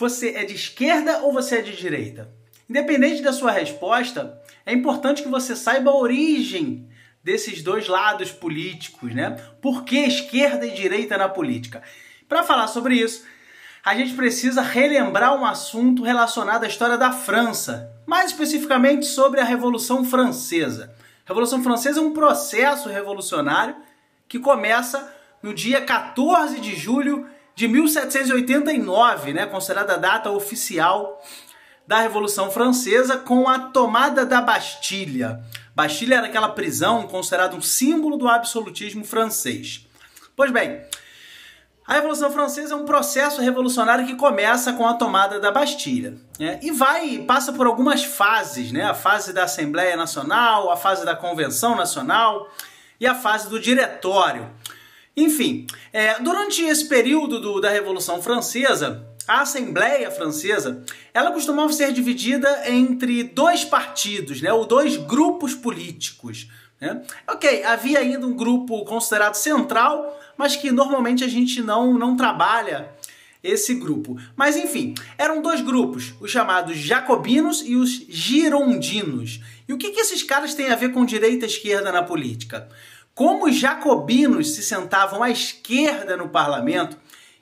Você é de esquerda ou você é de direita? Independente da sua resposta, é importante que você saiba a origem desses dois lados políticos, né? Por que esquerda e direita na política? Para falar sobre isso, a gente precisa relembrar um assunto relacionado à história da França, mais especificamente sobre a Revolução Francesa. A Revolução Francesa é um processo revolucionário que começa no dia 14 de julho de 1789, né, considerada a data oficial da Revolução Francesa, com a tomada da Bastilha. Bastilha era aquela prisão considerada um símbolo do absolutismo francês. Pois bem, a Revolução Francesa é um processo revolucionário que começa com a tomada da Bastilha né? e vai passa por algumas fases, né? A fase da Assembleia Nacional, a fase da Convenção Nacional e a fase do Diretório. Enfim, é, durante esse período do, da Revolução Francesa, a Assembleia Francesa, ela costumava ser dividida entre dois partidos, né, ou dois grupos políticos. Né? Ok, havia ainda um grupo considerado central, mas que normalmente a gente não, não trabalha esse grupo. Mas enfim, eram dois grupos, os chamados jacobinos e os girondinos. E o que, que esses caras têm a ver com direita e esquerda na política? Como os jacobinos se sentavam à esquerda no parlamento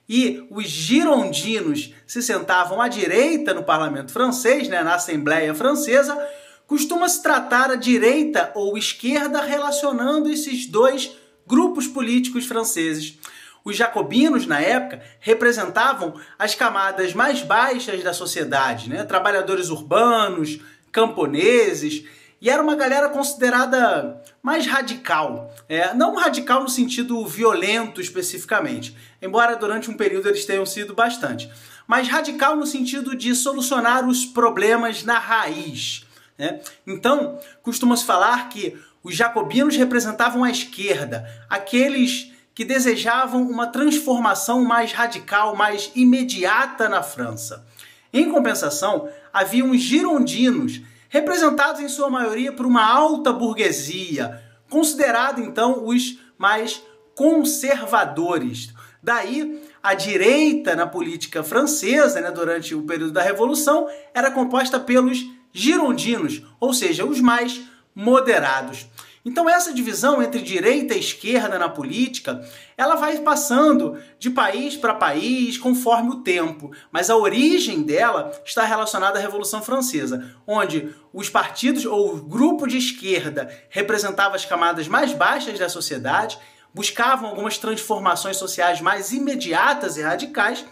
e os girondinos se sentavam à direita no parlamento francês, né, na Assembleia Francesa, costuma-se tratar a direita ou esquerda relacionando esses dois grupos políticos franceses. Os jacobinos, na época, representavam as camadas mais baixas da sociedade, né? trabalhadores urbanos, camponeses, e era uma galera considerada mais radical. É, não radical no sentido violento especificamente, embora durante um período eles tenham sido bastante, mas radical no sentido de solucionar os problemas na raiz. Né? Então, costuma-se falar que os jacobinos representavam a esquerda, aqueles que desejavam uma transformação mais radical, mais imediata na França. Em compensação, havia os girondinos representados em sua maioria por uma alta burguesia, considerado então os mais conservadores. Daí, a direita na política francesa, né, durante o período da Revolução, era composta pelos girondinos, ou seja, os mais moderados. Então essa divisão entre direita e esquerda na política, ela vai passando de país para país conforme o tempo, mas a origem dela está relacionada à Revolução Francesa, onde os partidos ou o grupo de esquerda representava as camadas mais baixas da sociedade, buscavam algumas transformações sociais mais imediatas e radicais,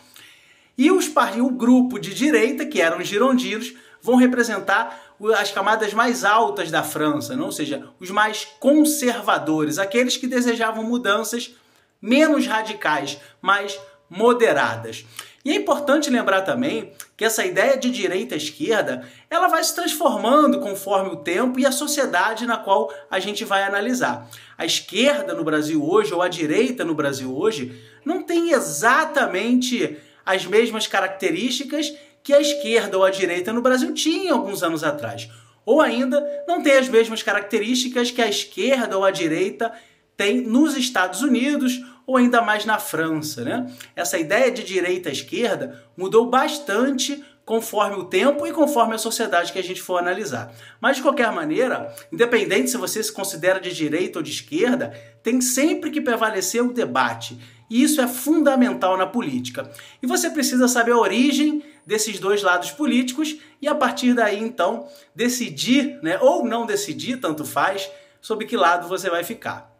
e os, o grupo de direita, que eram os girondinos, vão representar as camadas mais altas da França, não? ou seja, os mais conservadores, aqueles que desejavam mudanças menos radicais, mais moderadas. E é importante lembrar também que essa ideia de direita esquerda, ela vai se transformando conforme o tempo e a sociedade na qual a gente vai analisar. A esquerda no Brasil hoje ou a direita no Brasil hoje não tem exatamente as mesmas características que a esquerda ou a direita no Brasil tinha alguns anos atrás. Ou ainda não tem as mesmas características que a esquerda ou a direita tem nos Estados Unidos ou ainda mais na França. Né? Essa ideia de direita e esquerda mudou bastante conforme o tempo e conforme a sociedade que a gente for analisar. Mas de qualquer maneira, independente se você se considera de direita ou de esquerda, tem sempre que prevalecer o debate. E isso é fundamental na política. E você precisa saber a origem desses dois lados políticos e a partir daí então decidir, né, ou não decidir, tanto faz, sobre que lado você vai ficar.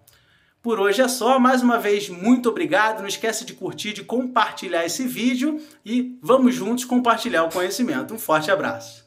Por hoje é só, mais uma vez muito obrigado, não esquece de curtir, de compartilhar esse vídeo e vamos juntos compartilhar o conhecimento. Um forte abraço.